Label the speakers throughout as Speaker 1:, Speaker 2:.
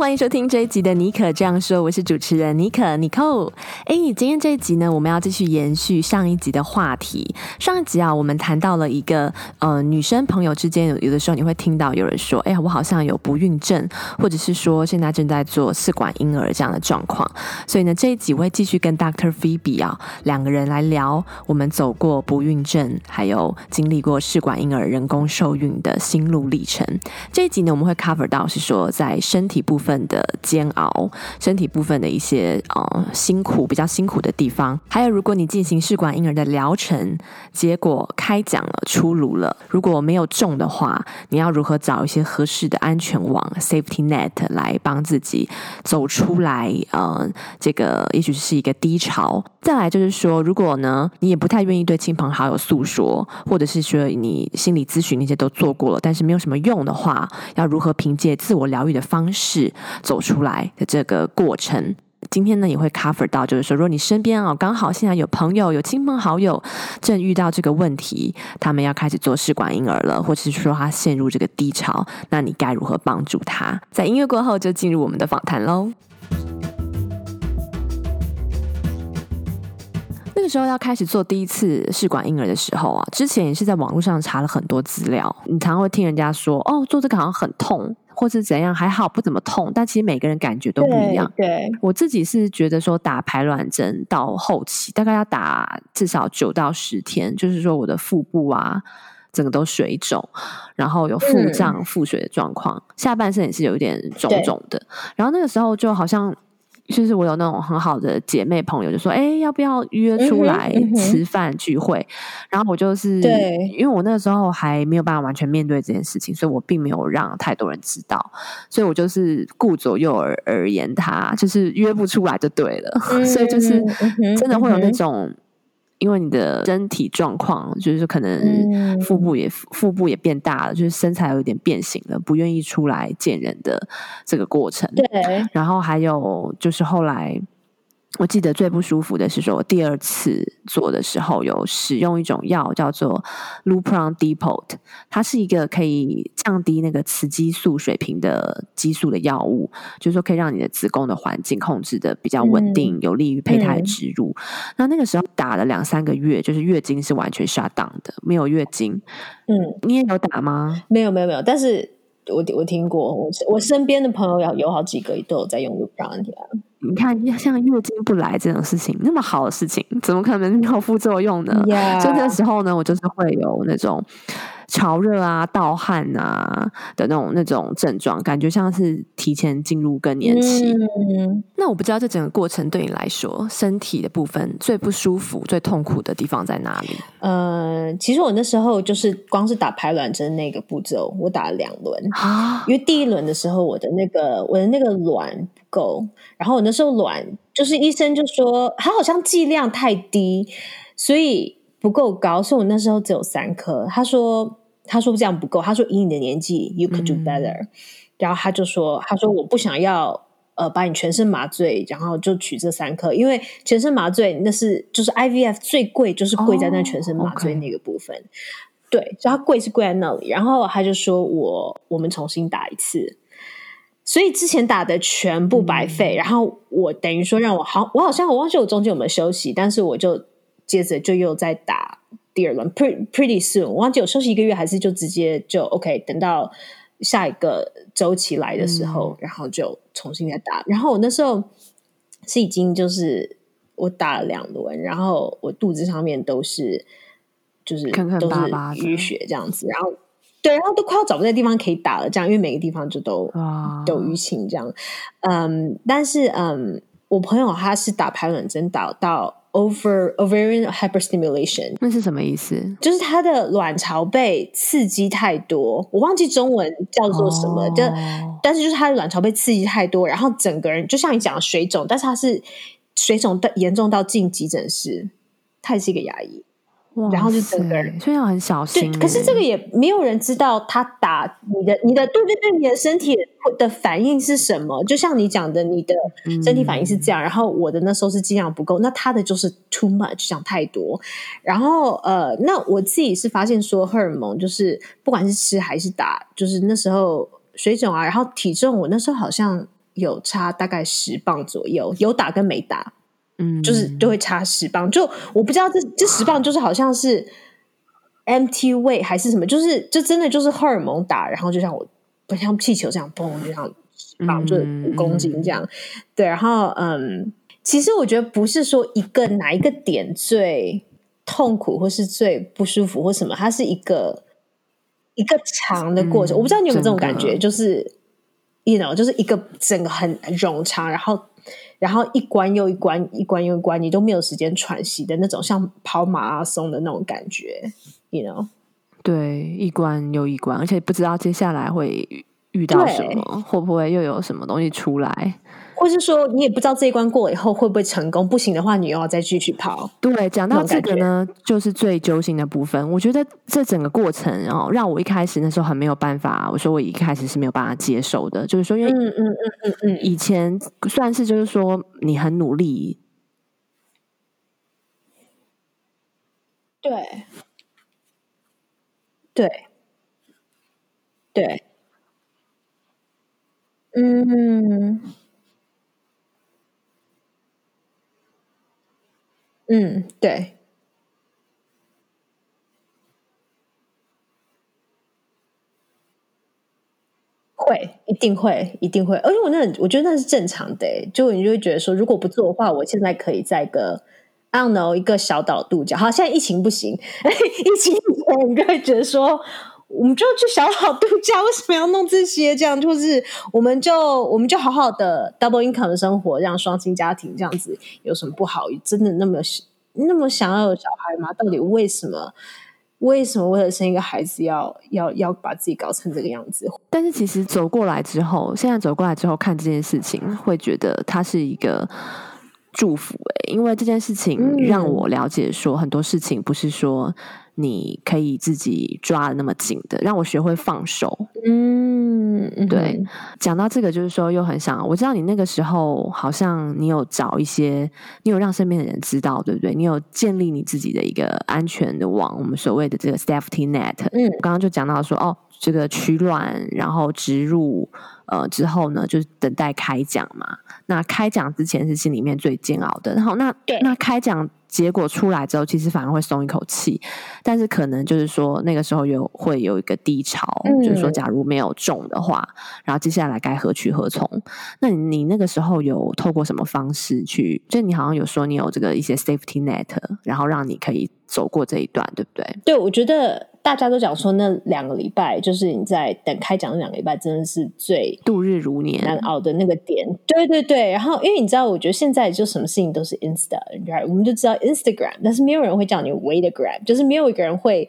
Speaker 1: 欢迎收听这一集的妮可这样说，我是主持人尼可妮蔻。哎，今天这一集呢，我们要继续延续上一集的话题。上一集啊，我们谈到了一个呃，女生朋友之间有有的时候你会听到有人说，哎呀，我好像有不孕症，或者是说现在正在做试管婴儿这样的状况。所以呢，这一集我会继续跟 Doctor Phoebe 啊两个人来聊我们走过不孕症，还有经历过试管婴儿人工受孕的心路历程。这一集呢，我们会 cover 到是说在身体。部分的煎熬，身体部分的一些呃辛苦，比较辛苦的地方，还有如果你进行试管婴儿的疗程，结果开奖了，出炉了，如果没有中的话，你要如何找一些合适的安全网 （safety net） 来帮自己走出来？呃，这个也许是一个低潮。再来就是说，如果呢，你也不太愿意对亲朋好友诉说，或者是说你心理咨询那些都做过了，但是没有什么用的话，要如何凭借自我疗愈的方式？走出来的这个过程，今天呢也会 cover 到，就是说，如果你身边啊刚好现在有朋友、有亲朋好友正遇到这个问题，他们要开始做试管婴儿了，或者是说他陷入这个低潮，那你该如何帮助他？在音乐过后就进入我们的访谈喽。那个时候要开始做第一次试管婴儿的时候啊，之前也是在网络上查了很多资料，你常常会听人家说，哦，做这个好像很痛。或是怎样还好不怎么痛，但其实每个人感觉都不一样。
Speaker 2: 对，对
Speaker 1: 我自己是觉得说打排卵针到后期大概要打至少九到十天，就是说我的腹部啊整个都水肿，然后有腹胀、腹水的状况，嗯、下半身也是有一点肿肿的。然后那个时候就好像。就是我有那种很好的姐妹朋友，就说：“哎、欸，要不要约出来吃饭聚会？”嗯嗯、然后我就是，对，因为我那个时候还没有办法完全面对这件事情，所以我并没有让太多人知道，所以我就是顾左右而而言他，就是约不出来就对了，嗯、所以就是真的会有那种。因为你的身体状况，就是可能腹部也、嗯、腹部也变大了，就是身材有一点变形了，不愿意出来见人的这个过程。
Speaker 2: 对，
Speaker 1: 然后还有就是后来。我记得最不舒服的是说，我第二次做的时候有使用一种药叫做 Lupron Depot，它是一个可以降低那个雌激素水平的激素的药物，就是说可以让你的子宫的环境控制的比较稳定，嗯、有利于胚胎植入。嗯、那那个时候打了两三个月，就是月经是完全 shut down 的，没有月经。嗯，你也有打吗？
Speaker 2: 没有，没有，没有。但是我我听过，我我身边的朋友有有好几个都有在用 Lupron
Speaker 1: 你看，像月经不来这种事情，那么好的事情，怎么可能没有副作用呢.所以那个时候呢，我就是会有那种潮热啊、盗汗啊的那种那种症状，感觉像是提前进入更年期。Mm. 那我不知道这整个过程对你来说，身体的部分最不舒服、最痛苦的地方在哪里？
Speaker 2: 呃，其实我那时候就是光是打排卵针那个步骤，我打了两轮啊，因为第一轮的时候，我的那个我的那个卵不。够，然后我那时候卵就是医生就说它好像剂量太低，所以不够高，所以我那时候只有三颗。他说他说这样不够，他说以你的年纪，you could do better。嗯、然后他就说他说我不想要呃把你全身麻醉，然后就取这三颗，因为全身麻醉那是就是 IVF 最贵，就是贵在那全身麻醉那个部分。对，所以它贵是贵在那里。然后他就说我我们重新打一次。所以之前打的全部白费，嗯、然后我等于说让我好，我好像我忘记我中间有没有休息，但是我就接着就又再打第二轮，pretty pretty soon，我忘记有休息一个月还是就直接就 OK，等到下一个周期来的时候，嗯、然后就重新再打。然后我那时候是已经就是我打了两轮，然后我肚子上面都是就是都是淤血这样子，然后。对，然后都快要找不到地方可以打了，这样，因为每个地方就都、oh. 都淤青这样。嗯，但是嗯，我朋友他是打排卵针打到 over ovarian hyperstimulation，
Speaker 1: 那是什么意思？
Speaker 2: 就是他的卵巢被刺激太多，我忘记中文叫做什么，就、oh. 但是就是他的卵巢被刺激太多，然后整个人就像你讲的水肿，但是他是水肿的严重到进急诊室，他也是一个牙医。然后就整个人，
Speaker 1: 所以要很小心。
Speaker 2: 可是这个也没有人知道他打你的，你的对对对，你的身体的反应是什么？就像你讲的，你的身体反应是这样，嗯、然后我的那时候是剂量不够，那他的就是 too much，想太多。然后呃，那我自己是发现说，荷尔蒙就是不管是吃还是打，就是那时候水肿啊，然后体重，我那时候好像有差大概十磅左右，有打跟没打。嗯，就是就会差十磅，就我不知道这这十磅就是好像是 empty weight 还是什么，就是就真的就是荷尔蒙打，然后就像我不像气球这样嘣，就像十磅就五公斤这样，嗯、对，然后嗯，其实我觉得不是说一个哪一个点最痛苦或是最不舒服或什么，它是一个一个长的过程，嗯、我不知道你有没有这种感觉，就是 you know 就是一个整个很冗长，然后。然后一关又一关，一关又一关，你都没有时间喘息的那种，像跑马拉松的那种感觉，you know？
Speaker 1: 对，一关又一关，而且不知道接下来会遇到什么，会不会又有什么东西出来。
Speaker 2: 或是说，你也不知道这一关过了以后会不会成功，不行的话，你又要再继续跑。
Speaker 1: 对，讲到这个呢，就是最揪心的部分。我觉得这整个过程哦，让我一开始那时候很没有办法。我说我一开始是没有办法接受的，就是说，因为嗯嗯嗯嗯嗯，以前算是就是说你很努力，
Speaker 2: 对，对，对，嗯。嗯，对，会，一定会，一定会。而且我那，我觉得那是正常的。就你就会觉得说，如果不做的话，我现在可以在一个，I don't know，一个小岛度假。好，现在疫情不行，疫情以前你就会觉得说。我们就去小岛度假，为什么要弄这些？这样就是，我们就我们就好好的 double income 的生活，让双亲家庭这样子有什么不好？真的那么那么想要有小孩吗？到底为什么？为什么为了生一个孩子要要要把自己搞成这个样子？
Speaker 1: 但是其实走过来之后，现在走过来之后看这件事情，会觉得它是一个祝福欸，因为这件事情让我了解说很多事情不是说。你可以自己抓的那么紧的，让我学会放手。嗯，对。讲到这个，就是说又很想，我知道你那个时候好像你有找一些，你有让身边的人知道，对不对？你有建立你自己的一个安全的网，我们所谓的这个 safety net。嗯，我刚刚就讲到说，哦，这个取卵，然后植入，呃，之后呢，就是等待开奖嘛。那开奖之前是心里面最煎熬的。然后那对那开奖。结果出来之后，其实反而会松一口气，但是可能就是说那个时候有会有一个低潮，嗯、就是说假如没有中的话，然后接下来该何去何从？那你你那个时候有透过什么方式去？就你好像有说你有这个一些 safety net，然后让你可以走过这一段，对不对？
Speaker 2: 对，我觉得。大家都讲说，那两个礼拜就是你在等开奖的两个礼拜，真的是最
Speaker 1: 度日如年
Speaker 2: 难熬的那个点。对对对，然后因为你知道，我觉得现在就什么事情都是 Insta，right? 我们就知道 Instagram，但是没有人会叫你 Waitagram，就是没有一个人会。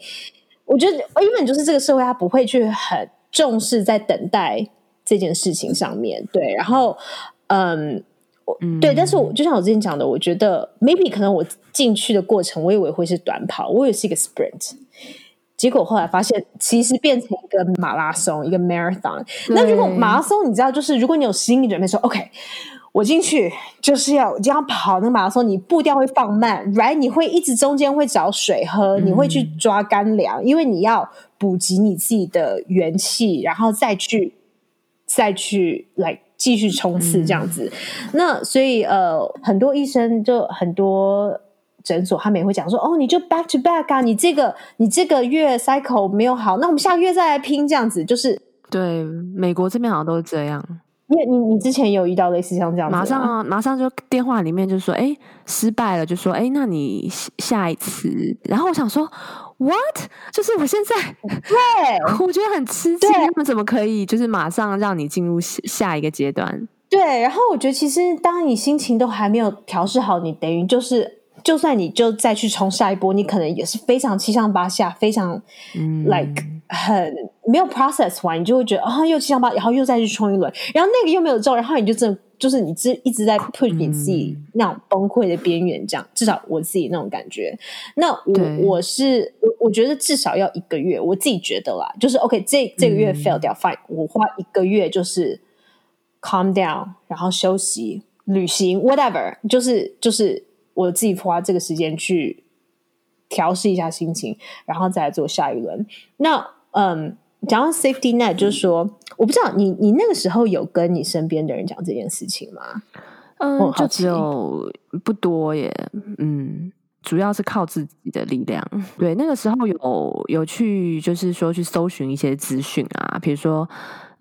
Speaker 2: 我觉得，因为就是这个社会，他不会去很重视在等待这件事情上面。对，然后嗯，嗯对，但是我就像我之前讲的，我觉得 maybe 可能我进去的过程，我以为会是短跑，我以为是一个 sprint。结果后来发现，其实变成一个马拉松，一个 marathon。那如果马拉松，你知道，就是如果你有心理准备，说 OK，我进去就是要这样跑那个马拉松，你步调会放慢，right？你会一直中间会找水喝，你会去抓干粮，嗯、因为你要补给你自己的元气，然后再去再去来继续冲刺这样子。嗯、那所以呃，很多医生就很多。诊所他们也会讲说，哦，你就 back to back 啊，你这个你这个月 cycle 没有好，那我们下个月再来拼，这样子就是
Speaker 1: 对。美国这边好像都是这样。
Speaker 2: 你你你之前有遇到类似像这样子，
Speaker 1: 马上啊，马上就电话里面就说，哎，失败了，就说，哎，那你下一次。然后我想说，what？就是我现在
Speaker 2: 对，
Speaker 1: 我觉得很吃惊，对他们怎么可以就是马上让你进入下一个阶段？
Speaker 2: 对，然后我觉得其实当你心情都还没有调试好，你等于就是。就算你就再去冲下一波，你可能也是非常七上八下，非常、嗯、like 很没有 process 完，你就会觉得啊、哦，又七上八，然后又再去冲一轮，然后那个又没有中，然后你就真的就是你一一直在 push 你自己那种崩溃的边缘，这样、嗯、至少我自己那种感觉。那我我是我我觉得至少要一个月，我自己觉得啦，就是 OK，这这个月 fail 掉、嗯、fine，我花一个月就是 calm down，然后休息、旅行，whatever，就是就是我自己花这个时间去调试一下心情，然后再来做下一轮。那嗯，讲到 safety net，就是说，嗯、我不知道你你那个时候有跟你身边的人讲这件事情吗？
Speaker 1: 嗯，就只有不多耶。嗯，主要是靠自己的力量。对，那个时候有有去，就是说去搜寻一些资讯啊，比如说。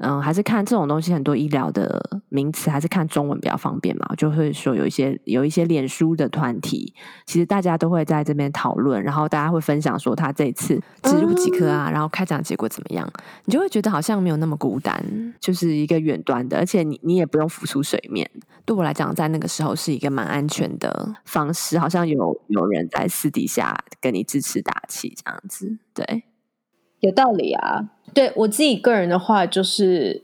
Speaker 1: 嗯，还是看这种东西，很多医疗的名词还是看中文比较方便嘛。就会说有一些有一些脸书的团体，其实大家都会在这边讨论，然后大家会分享说他这次植入几颗啊，然后开奖结果怎么样，你就会觉得好像没有那么孤单，就是一个远端的，而且你你也不用浮出水面。对我来讲，在那个时候是一个蛮安全的方式，好像有有人在私底下跟你支持打气这样子，对。
Speaker 2: 有道理啊，对我自己个人的话，就是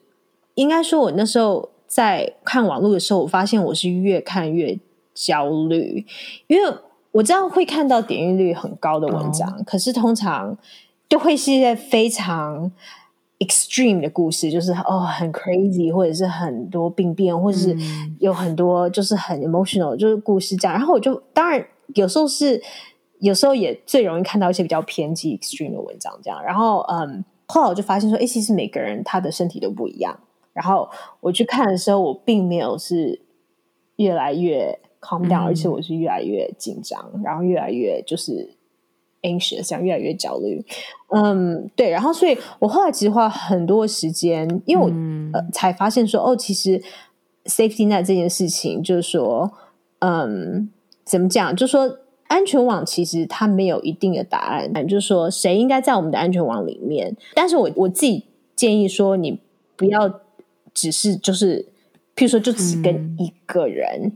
Speaker 2: 应该说，我那时候在看网络的时候，我发现我是越看越焦虑，因为我知道会看到点阅率很高的文章，哦、可是通常就会是一些非常 extreme 的故事，就是哦很 crazy，或者是很多病变，或者是有很多就是很 emotional，就是故事这样。然后我就当然有时候是。有时候也最容易看到一些比较偏激 extreme 的文章，这样。然后，嗯，后来我就发现说，哎，其实每个人他的身体都不一样。然后我去看的时候，我并没有是越来越 calm down，嗯，而且我是越来越紧张，然后越来越就是 anxious，这样越来越焦虑。嗯，对。然后，所以我后来其实花很多时间，因为我，嗯，呃才发现说，哦，其实 safety net 这件事情，就是说，嗯，怎么讲，就是说。安全网其实它没有一定的答案，就是说谁应该在我们的安全网里面。但是我我自己建议说，你不要只是就是，譬如说就只跟一个人，嗯、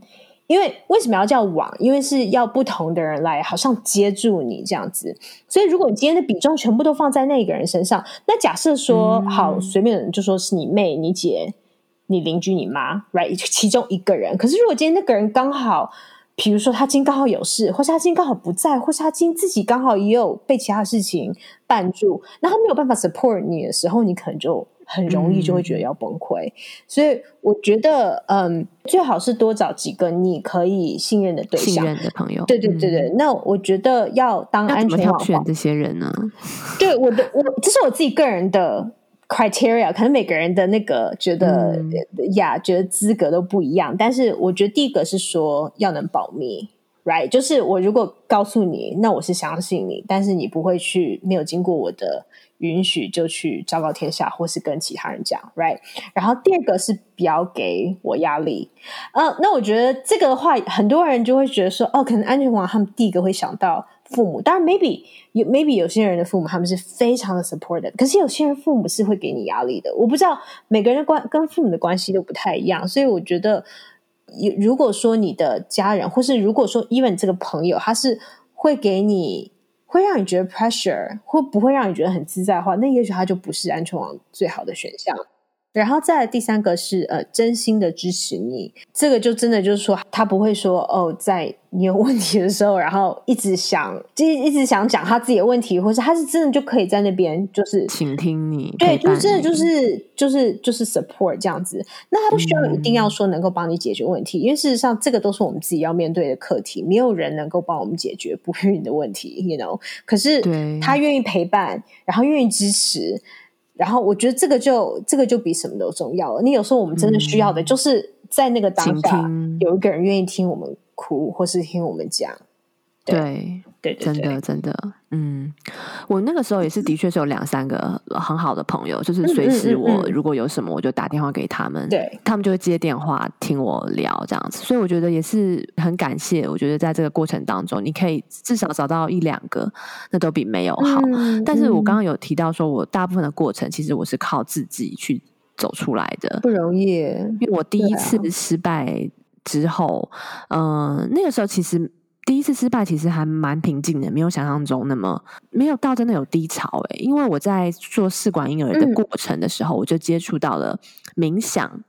Speaker 2: 因为为什么要叫网？因为是要不同的人来好像接住你这样子。所以如果你今天的比重全部都放在那个人身上，那假设说、嗯、好随便就说是你妹、你姐、你邻居、你妈，right？其中一个人。可是如果今天那个人刚好。比如说他今天刚好有事，或是他今天刚好不在，或是他今天自己刚好也有被其他事情绊住，那他没有办法 support 你的时候，你可能就很容易就会觉得要崩溃。嗯、所以我觉得，嗯，最好是多找几个你可以信任的对象、
Speaker 1: 信任的朋友。
Speaker 2: 对对对对，嗯、那我觉得要当安全网，
Speaker 1: 选这些人呢？
Speaker 2: 对，我的我这是我自己个人的。Criteria 可能每个人的那个觉得呀、嗯，觉得资格都不一样。但是我觉得第一个是说要能保密，right？就是我如果告诉你，那我是相信你，但是你不会去没有经过我的允许就去昭告天下，或是跟其他人讲，right？然后第二个是不要给我压力。呃，那我觉得这个的话，很多人就会觉得说，哦，可能安全网他们第一个会想到。父母当然，maybe 有 maybe 有些人的父母他们是非常的 supportive，可是有些人父母是会给你压力的。我不知道每个人的关跟父母的关系都不太一样，所以我觉得，如果说你的家人，或是如果说 even 这个朋友，他是会给你会让你觉得 pressure，或不会让你觉得很自在的话，那也许他就不是安全网最好的选项。然后再来第三个是呃，真心的支持你，这个就真的就是说，他不会说哦，在你有问题的时候，然后一直想，就一直想讲他自己的问题，或是他是真的就可以在那边就是
Speaker 1: 倾听你，
Speaker 2: 对，就是真的就是就是就是 support 这样子。那他不需要一定要说能够帮你解决问题，嗯，因为事实上这个都是我们自己要面对的课题，没有人能够帮我们解决不孕的问题，you know。可是他愿意陪伴，然后愿意支持。然后我觉得这个就这个就比什么都重要了。你有时候我们真的需要的，就是在那个当下有一个人愿意听我们哭，或是听我们讲。
Speaker 1: 对。对，对，对，真的真的，嗯，我那个时候也是，的确是有两三个很好的朋友，就是随时我如果有什么，我就打电话给他们，对、嗯嗯嗯，他们就会接电话听我聊这样子，所以我觉得也是很感谢。我觉得在这个过程当中，你可以至少找到一两个，那都比没有好。嗯、但是我刚刚有提到说，我大部分的过程其实我是靠自己去走出来的，
Speaker 2: 不容易。
Speaker 1: 因为我第一次失败之后，嗯、啊呃，那个时候其实。第一次失败其实还蛮平静的，没有想象中那么没有到真的有低潮诶。因为我在做试管婴儿的过程的时候，嗯、我就接触到了冥想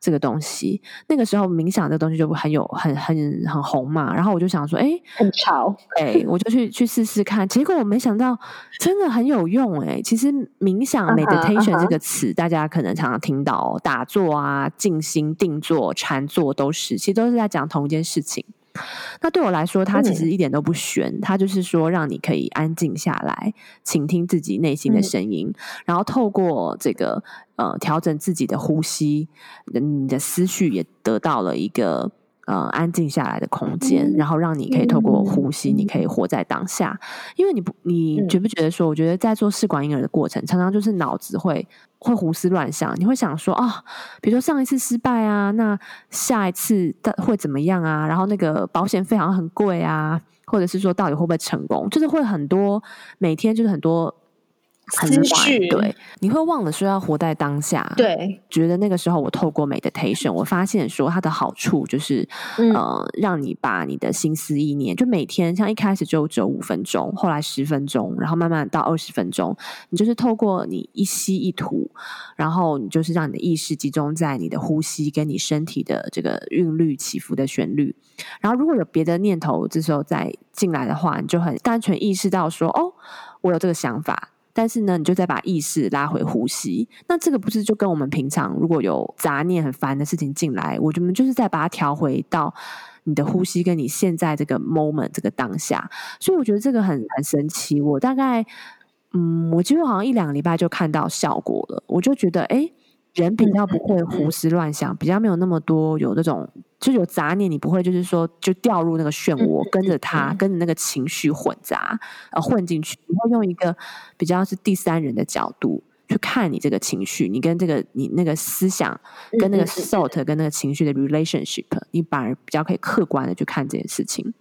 Speaker 1: 这个东西。那个时候冥想这个东西就很有很很很红嘛，然后我就想说，哎，
Speaker 2: 很潮，
Speaker 1: 哎，我就去去试试看。结果我没想到真的很有用诶。其实冥想 meditation 这个词，大家可能常常听到打坐啊、静心、定坐、禅坐都是，其实都是在讲同一件事情。那对我来说，它其实一点都不玄，它就是说让你可以安静下来，倾听自己内心的声音，嗯、然后透过这个呃调整自己的呼吸，你的思绪也得到了一个。呃，安静下来的空间，然后让你可以透过呼吸，你可以活在当下。因为你不，你觉不觉得说？我觉得在做试管婴儿的过程，常常就是脑子会会胡思乱想，你会想说啊，比如说上一次失败啊，那下一次会怎么样啊？然后那个保险费好像很贵啊，或者是说到底会不会成功？就是会很多，每天就是很多。很晚，对，你会忘了说要活在当下。
Speaker 2: 对，
Speaker 1: 觉得那个时候我透过 meditation，我发现说它的好处就是，嗯、呃，让你把你的心思意念，就每天像一开始就只有五分钟，后来十分钟，然后慢慢到二十分钟，你就是透过你一吸一吐，然后你就是让你的意识集中在你的呼吸跟你身体的这个韵律起伏的旋律，然后如果有别的念头这时候再进来的话，你就很单纯意识到说，哦，我有这个想法。但是呢，你就再把意识拉回呼吸，那这个不是就跟我们平常如果有杂念很烦的事情进来，我们就是再把它调回到你的呼吸跟你现在这个 moment 这个当下，所以我觉得这个很很神奇。我大概嗯，我几乎好像一两个礼拜就看到效果了，我就觉得哎。诶人比较不会胡思乱想，比较没有那么多有那种就有杂念，你不会就是说就掉入那个漩涡，跟着他，跟着那个情绪混杂，呃，混进去。你会用一个比较是第三人的角度去看你这个情绪，你跟这个你那个思想跟那个 thought 跟那个情绪的 relationship，你反而比较可以客观的去看这件事情。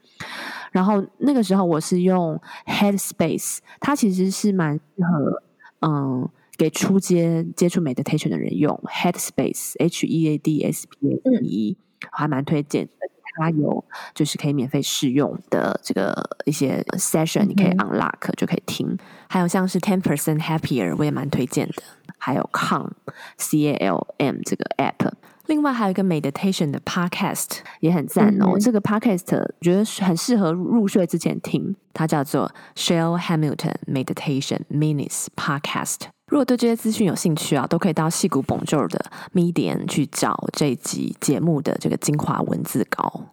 Speaker 1: 然后那个时候我是用 Headspace，它其实是蛮适合嗯。给初阶接触 meditation 的人用 Headspace H E A D S P A C E，还蛮推荐的。它有就是可以免费试用的这个一些 session，你可以 unlock 就可以听。还有像是 Ten Percent Happier，我也蛮推荐的。还有 Calm C A L M 这个 app。另外还有一个 meditation 的 podcast 也很赞哦。这个 podcast 我觉得很适合入睡之前听，它叫做 Shell Hamilton Meditation Minutes Podcast。如果对这些资讯有兴趣啊，都可以到矽谷 Bonjour 的 Medium 去找这一集节目的这个精华文字稿。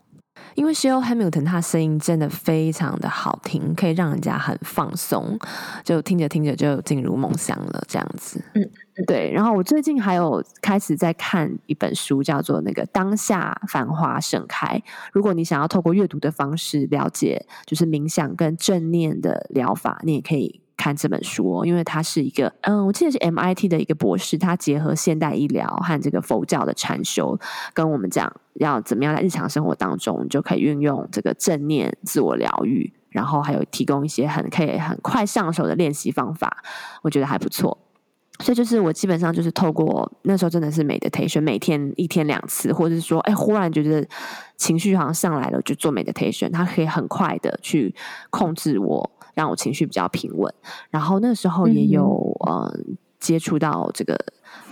Speaker 1: 因为 Shell Hamilton 他声音真的非常的好听，可以让人家很放松，就听着听着就进入梦乡了，这样子。嗯，对。然后我最近还有开始在看一本书，叫做《那个当下繁花盛开》。如果你想要透过阅读的方式了解，就是冥想跟正念的疗法，你也可以。看这本书，哦因为它是一个，嗯，我记得是 MIT 的一个博士，他结合现代医疗和这个佛教的禅修，跟我们讲要怎么样在日常生活当中，就可以运用这个正念自我疗愈，然后还有提供一些很可以很快上手的练习方法，我觉得还不错。所以就是我基本上就是透过那时候真的是 meditation，每天一天两次，或者是说，哎，忽然觉得情绪好像上来了，就做 meditation，它可以很快的去控制我。让我情绪比较平稳，然后那时候也有、嗯、呃接触到这个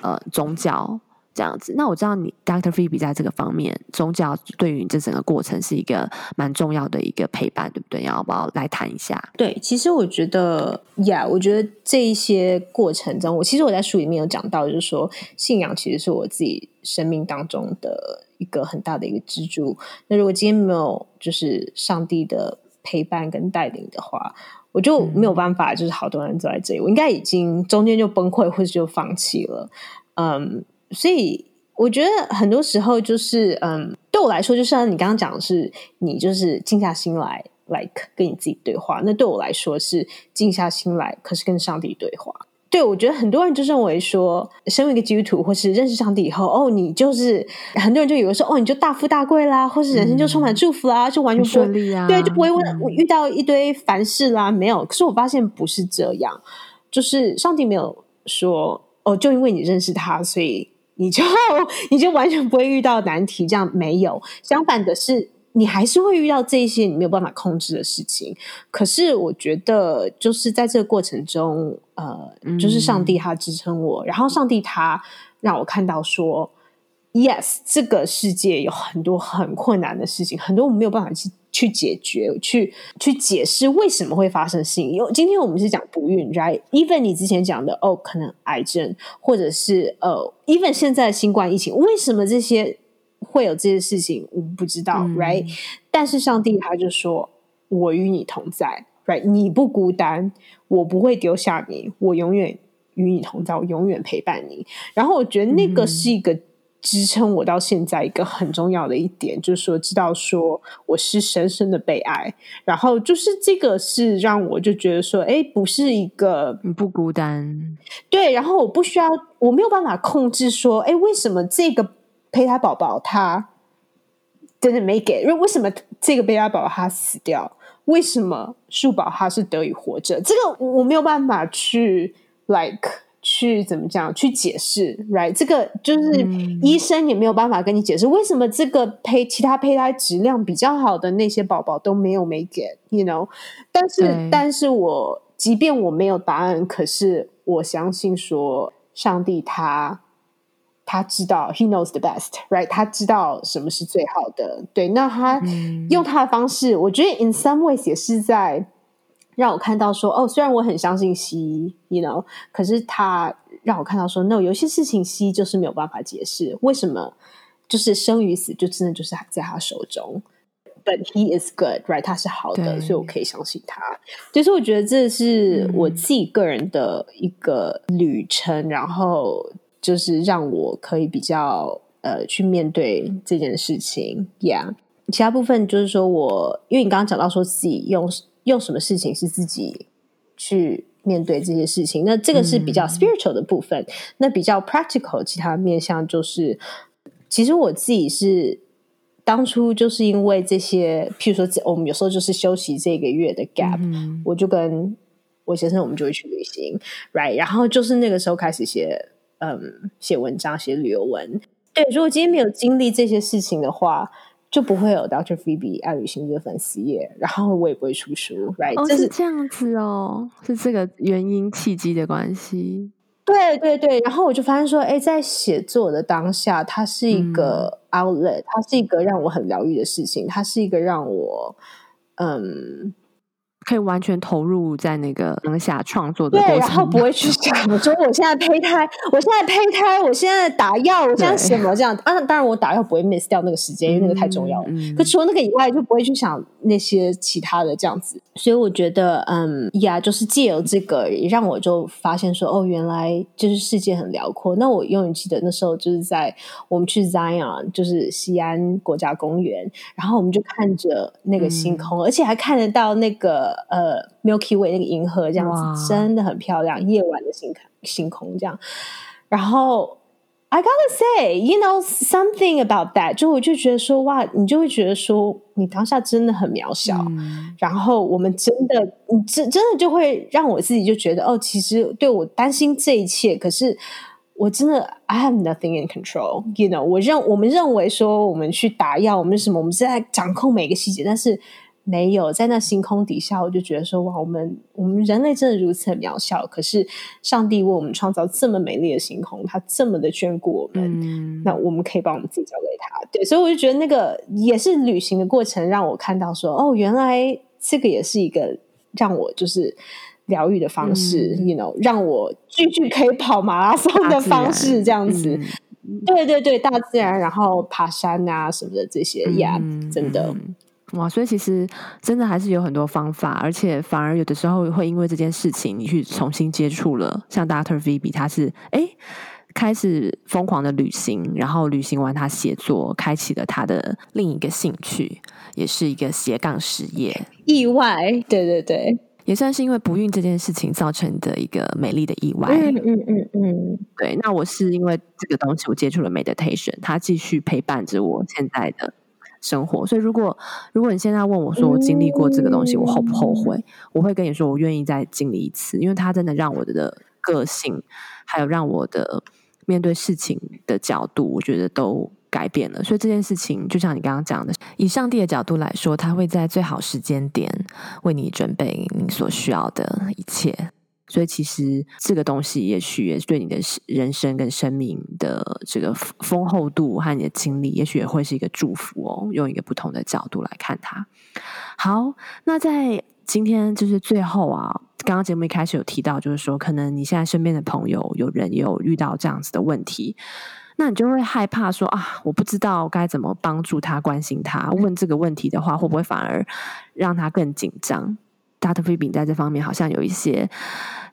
Speaker 1: 呃宗教这样子。那我知道你 Dr. Phoebe 在这个方面，宗教对于你这整个过程是一个蛮重要的一个陪伴，对不对？要不要来谈一下？
Speaker 2: 对，其实我觉得呀，yeah, 我觉得这一些过程中，我其实我在书里面有讲到，就是说信仰其实是我自己生命当中的一个很大的一个支柱。那如果今天没有就是上帝的陪伴跟带领的话，我就没有办法，就是好多人坐在这里，我应该已经中间就崩溃或者就放弃了。嗯，所以我觉得很多时候就是，嗯，对我来说，就像你刚刚讲的是，你就是静下心来，like 跟你自己对话。那对我来说是静下心来，可是跟上帝对话。对，我觉得很多人就认为说，身为一个基督徒，或是认识上帝以后，哦，你就是很多人就以为说，哦，你就大富大贵啦，或是人生就充满祝福啦，嗯、就完全不会，啊、对，就不会问、嗯、遇到一堆烦事啦，没有。可是我发现不是这样，就是上帝没有说，哦，就因为你认识他，所以你就 你就完全不会遇到难题，这样没有。相反的是。你还是会遇到这些你没有办法控制的事情。可是我觉得，就是在这个过程中，呃，就是上帝他支撑我，嗯、然后上帝他让我看到说，yes，这个世界有很多很困难的事情，很多我们没有办法去去解决，去去解释为什么会发生事情。因为今天我们是讲不孕，right？even 你之前讲的哦，可能癌症，或者是呃，even 现在的新冠疫情，为什么这些？会有这些事情，我们不知道、嗯、，right？但是上帝他就说：“我与你同在，right？你不孤单，我不会丢下你，我永远与你同在，我永远陪伴你。”然后我觉得那个是一个支撑我到现在一个很重要的一点，嗯、就是说知道说我是深深的被爱。然后就是这个是让我就觉得说，哎，不是一
Speaker 1: 个不孤单，
Speaker 2: 对。然后我不需要，我没有办法控制说，哎，为什么这个。胚胎宝宝他真的没给，因为为什么这个胚胎宝宝他死掉？为什么树宝他是得以活着？这个我没有办法去 like 去怎么讲去解释，right？这个就是医生也没有办法跟你解释，为什么这个胚其他胚胎质量比较好的那些宝宝都没有没给，you know？但是，但是我即便我没有答案，可是我相信说上帝他。他知道，He knows the best，right？他知道什么是最好的。对，那他用他的方式，嗯、我觉得 in some ways 也是在让我看到说，哦，虽然我很相信西医，you know，可是他让我看到说，no，有些事情西医就是没有办法解释，为什么？就是生与死就真的就是在他手中。But he is good，right？他是好的，所以我可以相信他。就是我觉得这是我自己个人的一个旅程，嗯、然后。就是让我可以比较呃去面对这件事情，Yeah。其他部分就是说我，因为你刚刚讲到说自己用用什么事情是自己去面对这些事情，那这个是比较 spiritual 的部分。嗯、那比较 practical，其他面向就是，其实我自己是当初就是因为这些，譬如说我们有时候就是休息这个月的 gap，、嗯、我就跟我先生我们就会去旅行，right？然后就是那个时候开始写。嗯，写文章、写旅游文。对，如果今天没有经历这些事情的话，就不会有 Dr. Phoebe 爱旅行这个粉丝页，然后我也不会出书，right？
Speaker 1: 哦，是这样子哦，是这个原因契机的关系。
Speaker 2: 对对对，然后我就发现说，哎，在写作的当下，它是一个 outlet，、嗯、它是一个让我很疗愈的事情，它是一个让我嗯。
Speaker 1: 可以完全投入在那个当下创作的过程，
Speaker 2: 对，然后不会去想说我现在胚胎，我现在胚胎，我现在打药，我现在什么这样啊？当然，我打药不会 miss 掉那个时间，因为那个太重要了。可除了那个以外，就不会去想那些其他的这样子。所以我觉得，嗯，呀，就是借由这个，也让我就发现说，哦，原来就是世界很辽阔。那我永远记得那时候就是在我们去 Zion，就是西安国家公园，然后我们就看着那个星空，嗯、而且还看得到那个。呃，Milky Way 那个银河这样子真的很漂亮，夜晚的星空星空这样。然后 I gotta say, you know something about that，就我就觉得说哇，你就会觉得说你当下真的很渺小。嗯、然后我们真的，你真真的就会让我自己就觉得哦，其实对我担心这一切，可是我真的 I have nothing in control。You know，我认我们认为说我们去打药，我们什么，我们是在掌控每个细节，但是。没有在那星空底下，我就觉得说哇，我们我们人类真的如此的渺小。可是上帝为我们创造这么美丽的星空，他这么的眷顾我们，嗯、那我们可以把我们自己交给他。对，所以我就觉得那个也是旅行的过程，让我看到说哦，原来这个也是一个让我就是疗愈的方式。嗯、you know，让我句句可以跑马拉松的方式，这样子。嗯、对对对，大自然，然后爬山啊什么的这些呀，真的。嗯
Speaker 1: 哇，所以其实真的还是有很多方法，而且反而有的时候会因为这件事情，你去重新接触了。像 Dr. Phoebe，他是哎开始疯狂的旅行，然后旅行完他写作，开启了他的另一个兴趣，也是一个斜杠事业。
Speaker 2: 意外，对对对，
Speaker 1: 也算是因为不孕这件事情造成的一个美丽的意外。
Speaker 2: 嗯嗯嗯嗯，
Speaker 1: 对。那我是因为这个东西，我接触了 meditation，它继续陪伴着我现在的。生活，所以如果如果你现在问我说，我经历过这个东西，我后不后悔？我会跟你说，我愿意再经历一次，因为它真的让我的个性，还有让我的面对事情的角度，我觉得都改变了。所以这件事情，就像你刚刚讲的，以上帝的角度来说，他会在最好时间点为你准备你所需要的一切。所以其实这个东西，也许也是对你的人生跟生命的这个丰厚度和你的经历，也许也会是一个祝福哦。用一个不同的角度来看它。好，那在今天就是最后啊，刚刚节目一开始有提到，就是说可能你现在身边的朋友有人有遇到这样子的问题，那你就会害怕说啊，我不知道该怎么帮助他、关心他。问这个问题的话，会不会反而让他更紧张？Dr. Phoebe 在这方面好像有一些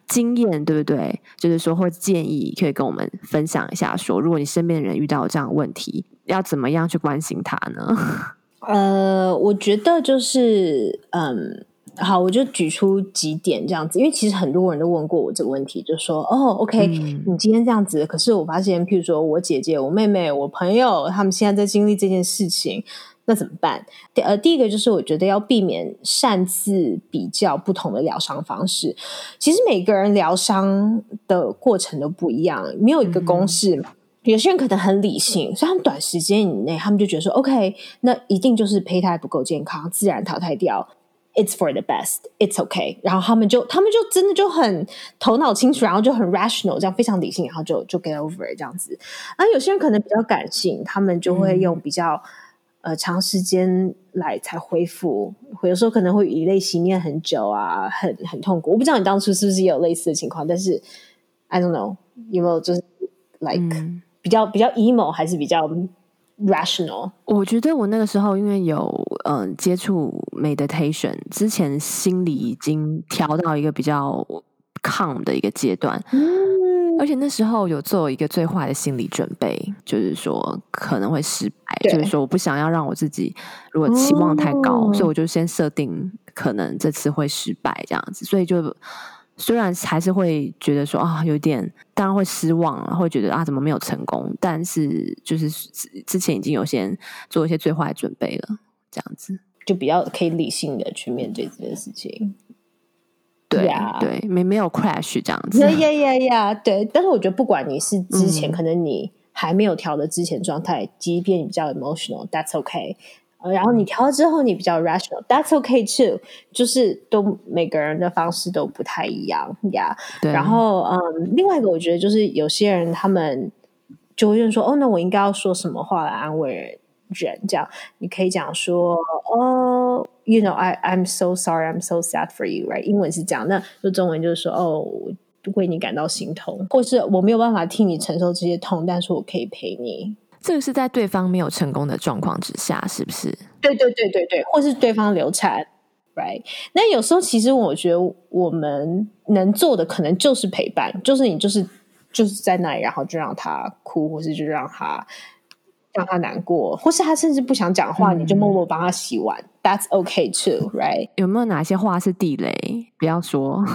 Speaker 1: 经验，对不对？就是说，或建议可以跟我们分享一下说，说如果你身边的人遇到这样的问题，要怎么样去关心他呢？
Speaker 2: 呃，我觉得就是，嗯，好，我就举出几点这样子，因为其实很多人都问过我这个问题，就说，哦，OK，嗯，你今天这样子，可是我发现，譬如说我姐姐、我妹妹、我朋友，他们现在在经历这件事情。那怎么办？第呃，第一个就是我觉得要避免擅自比较不同的疗伤方式。其实每个人疗伤的过程都不一样，没有一个公式。嗯、有些人可能很理性，所以他们短时间以内，他们就觉得说，OK，那一定就是胚胎不够健康，自然淘汰掉。It's for the best. It's okay. 然后他们就他们就真的就很头脑清楚，然后就很 rational，这样非常理性，然后就就 get over 这样子。而有些人可能比较感性，他们就会用比较。呃，长时间来才恢复，有时候可能会以泪洗面很久啊，很很痛苦。我不知道你当初是不是也有类似的情况，但是 I don't know 有没有就是 like、嗯、比较比较 emo 还是比较 rational？
Speaker 1: 我觉得我那个时候因为有嗯、呃、接触 meditation 之前，心里已经调到一个比较 calm 的一个阶段。嗯而且那时候有做一个最坏的心理准备，就是说可能会失败，就是说我不想要让我自己如果期望太高，哦、所以我就先设定可能这次会失败这样子。所以就虽然还是会觉得说啊有点，当然会失望，会觉得啊怎么没有成功，但是就是之前已经有先做一些最坏的准备了，这样子
Speaker 2: 就比较可以理性的去面对这件事情。
Speaker 1: 对呀，对，没没有 crash 这样子。
Speaker 2: 呀呀呀呀，对。但是我觉得，不管你是之前，嗯、可能你还没有调的之前状态，即便你比较 emotional，that's okay。然后你调了之后，你比较 rational，that's okay too。就是都每个人的方式都不太一样呀。Yeah. 对。然后，嗯，另外一个我觉得就是有些人他们就会问说，哦，那我应该要说什么话来安慰人？人这样，你可以讲说，哦，you know, I I'm so sorry, I'm so sad for you, right？英文是这样，那就中文就是说，哦，为你感到心痛，或是我没有办法替你承受这些痛，但是我可以陪你。
Speaker 1: 这个是在对方没有成功的状况之下，是不是？
Speaker 2: 对对对对对，或是对方流产，right？那有时候其实我觉得我们能做的可能就是陪伴，就是你就是就是在那里，然后就让他哭，或是就让他。让他难过，或是他甚至不想讲话，嗯、你就默默帮他洗碗，That's okay too, right？
Speaker 1: 有没有哪些话是地雷？不要说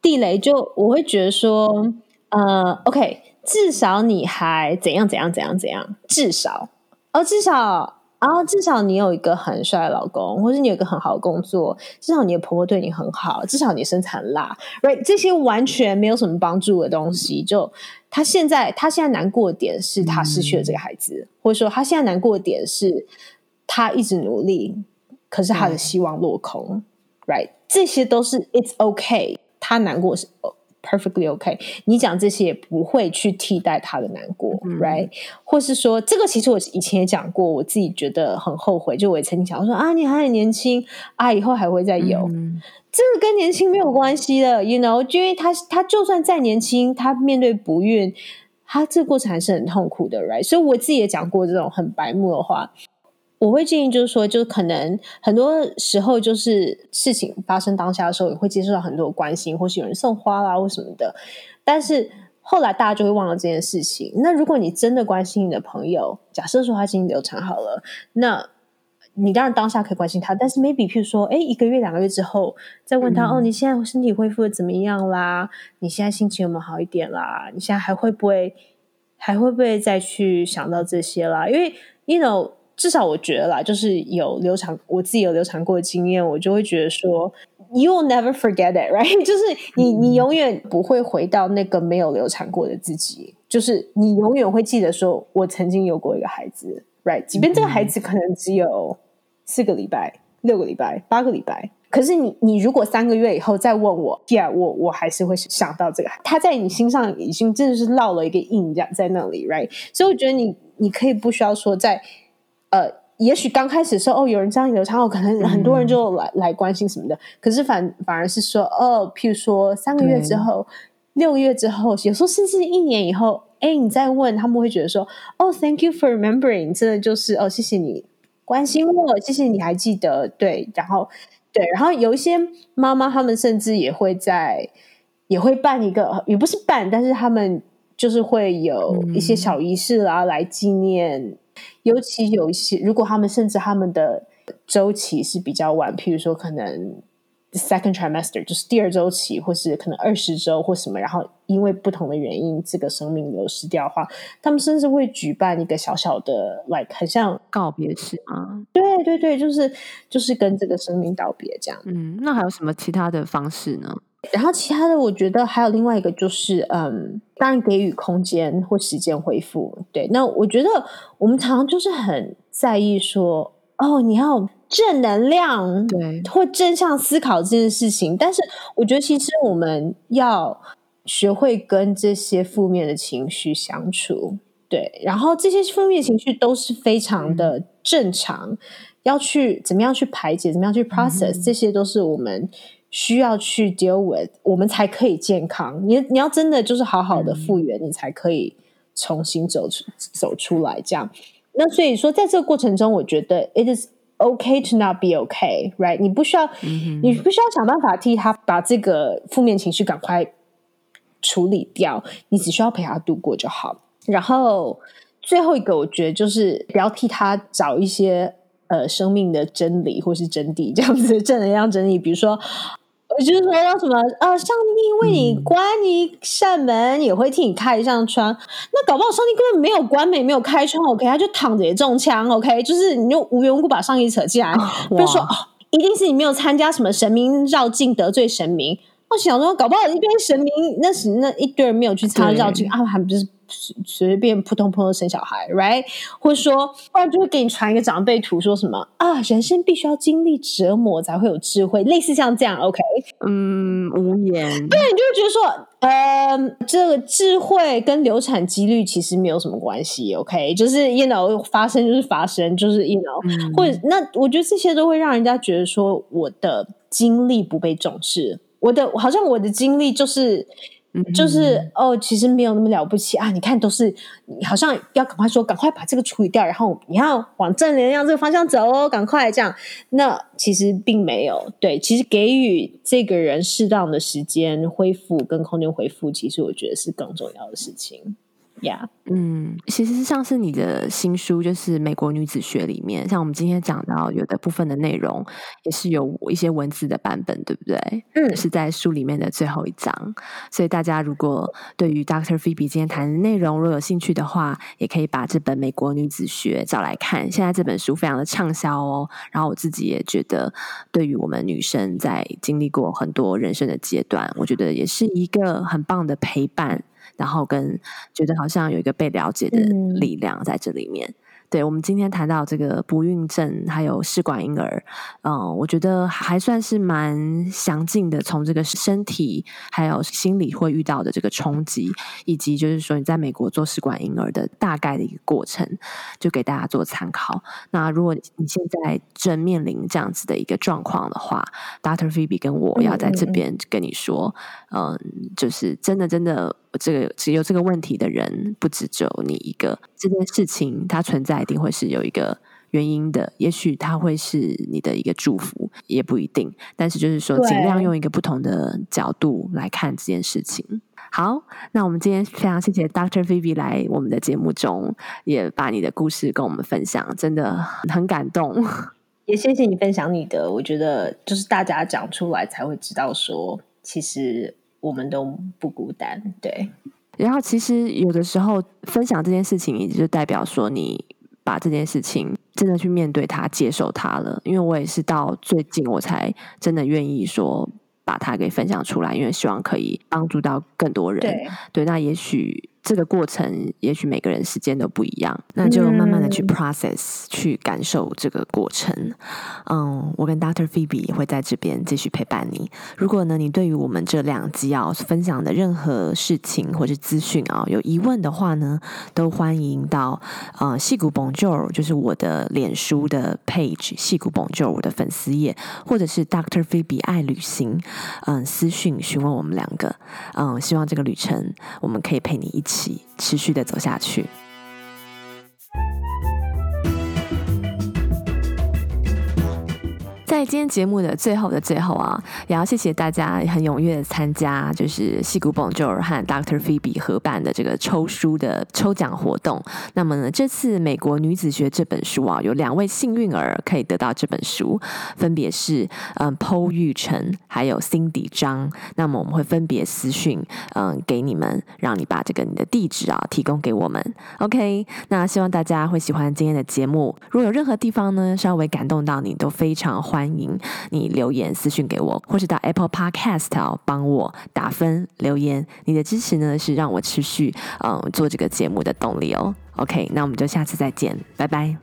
Speaker 2: 地雷就，就我会觉得说，呃，OK，至少你还怎样怎样怎样怎样，至少，哦，至少。然后至少你有一个很帅的老公，或者你有一个很好的工作，至少你的婆婆对你很好，至少你身材很辣，right？这些完全没有什么帮助的东西。就他现在，他现在难过的点是他失去了这个孩子，嗯、或者说他现在难过的点是他一直努力，可是他的希望落空、嗯、，right？这些都是 it's okay，他难过是。Perfectly okay，你讲这些也不会去替代他的难过、嗯、，right？或是说，这个其实我以前也讲过，我自己觉得很后悔。就我也曾经讲说啊，你还很年轻啊，以后还会再有。嗯、这个跟年轻没有关系的，you know？就因为他他就算再年轻，他面对不孕，他这个过程还是很痛苦的，right？所以我自己也讲过这种很白目的话。我会建议，就是说，就可能很多时候，就是事情发生当下的时候，也会接受到很多关心，或是有人送花啦，或什么的。但是后来大家就会忘了这件事情。那如果你真的关心你的朋友，假设说他已经流产好了，那你当然当下可以关心他。但是 maybe 譬如说，哎，一个月、两个月之后再问他，嗯、哦，你现在身体恢复的怎么样啦？你现在心情有没有好一点啦？你现在还会不会还会不会再去想到这些啦？因为，you know。至少我觉得啦，就是有流产，我自己有流产过的经验，我就会觉得说，you will never forget it, right？就是你你永远不会回到那个没有流产过的自己，就是你永远会记得说，我曾经有过一个孩子，right？即便这个孩子可能只有四个礼拜、六个礼拜、八个礼拜。可是你，你如果三个月以后再问我，Yeah，我我还是会想到这个，他在你心上已经真的是烙了一个印，这样在那里，right？所以我觉得你你可以不需要说在，呃，也许刚开始的时候，哦，有人这样流产，可能很多人就来、嗯、来关心什么的。可是反反而是说，哦，譬如说三个月之后、六个月之后，有时候甚至一年以后，哎，你再问，他们会觉得说，哦，Thank you for remembering，真的就是哦，谢谢你关心我，谢谢你还记得，对，然后。对，然后有一些妈妈，他们甚至也会在，也会办一个，也不是办，但是他们就是会有一些小仪式啦，来纪念。尤其有一些，如果他们甚至他们的周期是比较晚，譬如说可能。Second trimester 就是第二周期，或是可能二十周或什么，然后因为不同的原因，这个生命流失掉的话，他们甚至会举办一个小小的，like 很像
Speaker 1: 告别式啊。
Speaker 2: 对对对，就是就是跟这个生命道别这样。
Speaker 1: 嗯，那还有什么其他的方式呢？
Speaker 2: 然后其他的，我觉得还有另外一个就是，嗯，当然给予空间或时间恢复。对，那我觉得我们常常就是很在意说，哦，你要。正能量，对，或正向思考这件事情，但是我觉得其实我们要学会跟这些负面的情绪相处，对，然后这些负面情绪都是非常的正常，嗯、要去怎么样去排解，怎么样去 process，、嗯、这些都是我们需要去 deal with，我们才可以健康。你你要真的就是好好的复原，嗯、你才可以重新走出走出来。这样，那所以说，在这个过程中，我觉得 it is。Okay to not be okay, right？你不需要，嗯、你不需要想办法替他把这个负面情绪赶快处理掉，你只需要陪他度过就好。然后最后一个，我觉得就是不要替他找一些呃生命的真理或是真谛，这样子的正能量真理，比如说。我就是说到什么啊，上帝为你关一扇门，嗯、也会替你开一扇窗。那搞不好上帝根本没有关门，没有开窗，OK，他就躺着也中枪，OK，就是你就无缘无故把上帝扯进来，比如说哦，一定是你没有参加什么神明绕境得罪神明。我想说，搞不好一堆神明那时那一堆人没有去参加绕境啊，还不是。随随便扑通扑通生小孩，right？或者说，不然就会给你传一个长辈图，说什么啊，人生必须要经历折磨才会有智慧，类似像这样，OK？
Speaker 1: 嗯，无言。
Speaker 2: 对，你就会觉得说，呃，这个智慧跟流产几率其实没有什么关系，OK？就是 you know 发生就是发生，就是 you know，、嗯、或者那我觉得这些都会让人家觉得说，我的经历不被重视，我的好像我的经历就是。就是哦，其实没有那么了不起啊！你看，都是你好像要赶快说，赶快把这个处理掉，然后你要往正能量这个方向走哦，赶快这样。那其实并没有，对，其实给予这个人适当的时间恢复跟空间恢复，其实我觉得是更重要的事情。Yeah.
Speaker 1: 嗯，其实像是你的新书，就是《美国女子学》里面，像我们今天讲到有的部分的内容，也是有一些文字的版本，对不对？嗯，是在书里面的最后一章。所以大家如果对于 Dr. Phoebe 今天谈的内容如果有兴趣的话，也可以把这本《美国女子学》找来看。现在这本书非常的畅销哦。然后我自己也觉得，对于我们女生在经历过很多人生的阶段，我觉得也是一个很棒的陪伴。然后跟觉得好像有一个被了解的力量在这里面。嗯对，我们今天谈到这个不孕症，还有试管婴儿，嗯，我觉得还算是蛮详尽的，从这个身体还有心理会遇到的这个冲击，以及就是说你在美国做试管婴儿的大概的一个过程，就给大家做参考。那如果你现在正面临这样子的一个状况的话，Dr. Phoebe 跟我要在这边跟你说，嗯，嗯，就是真的真的，这个只有这个问题的人不止只有你一个，这件事情它存在。一定会是有一个原因的，也许它会是你的一个祝福，也不一定。但是就是说，尽量用一个不同的角度来看这件事情。好，那我们今天非常谢谢 Dr. Phoebe 来我们的节目中，也把你的故事跟我们分享，真的很感动。
Speaker 2: 也谢谢你分享你的，我觉得就是大家讲出来才会知道说，其实我们都不孤单。对，
Speaker 1: 然后其实有的时候分享这件事情，也就代表说你。把这件事情真的去面对它，接受它了。因为我也是到最近我才真的愿意说把它给分享出来，因为希望可以帮助到更多人。
Speaker 2: 对，
Speaker 1: 对，那也许。这个过程，也许每个人时间都不一样，那就慢慢的去 process，、嗯、去感受这个过程。嗯，我跟 Dr. Phoebe 也会在这边继续陪伴你。如果呢，你对于我们这两集要分享的任何事情或是资讯啊，有疑问的话呢，都欢迎到呃戏骨 Bonjour，就是我的脸书的 page 戏骨 Bonjour 我的粉丝页，或者是 Dr. Phoebe 爱旅行，嗯，私讯询问我们两个。嗯，希望这个旅程我们可以陪你一起。起持续的走下去。在今天节目的最后的最后啊，也要谢谢大家很踊跃的参加，就是矽谷 Bonjour 和 Dr. Phoebe 合办的这个抽书的抽奖活动。那么呢，这次《美国女子学》这本书啊，有两位幸运儿可以得到这本书，分别是嗯 Po 玉成还有 Cindy 张。那么我们会分别私讯嗯给你们，让你把这个你的地址啊提供给我们。OK，那希望大家会喜欢今天的节目。如果有任何地方呢稍微感动到你，都非常欢。欢迎你留言私讯给我，或是到 Apple Podcast，帮我打分留言。你的支持呢，是让我持续嗯做这个节目的动力哦。OK，那我们就下次再见，拜拜。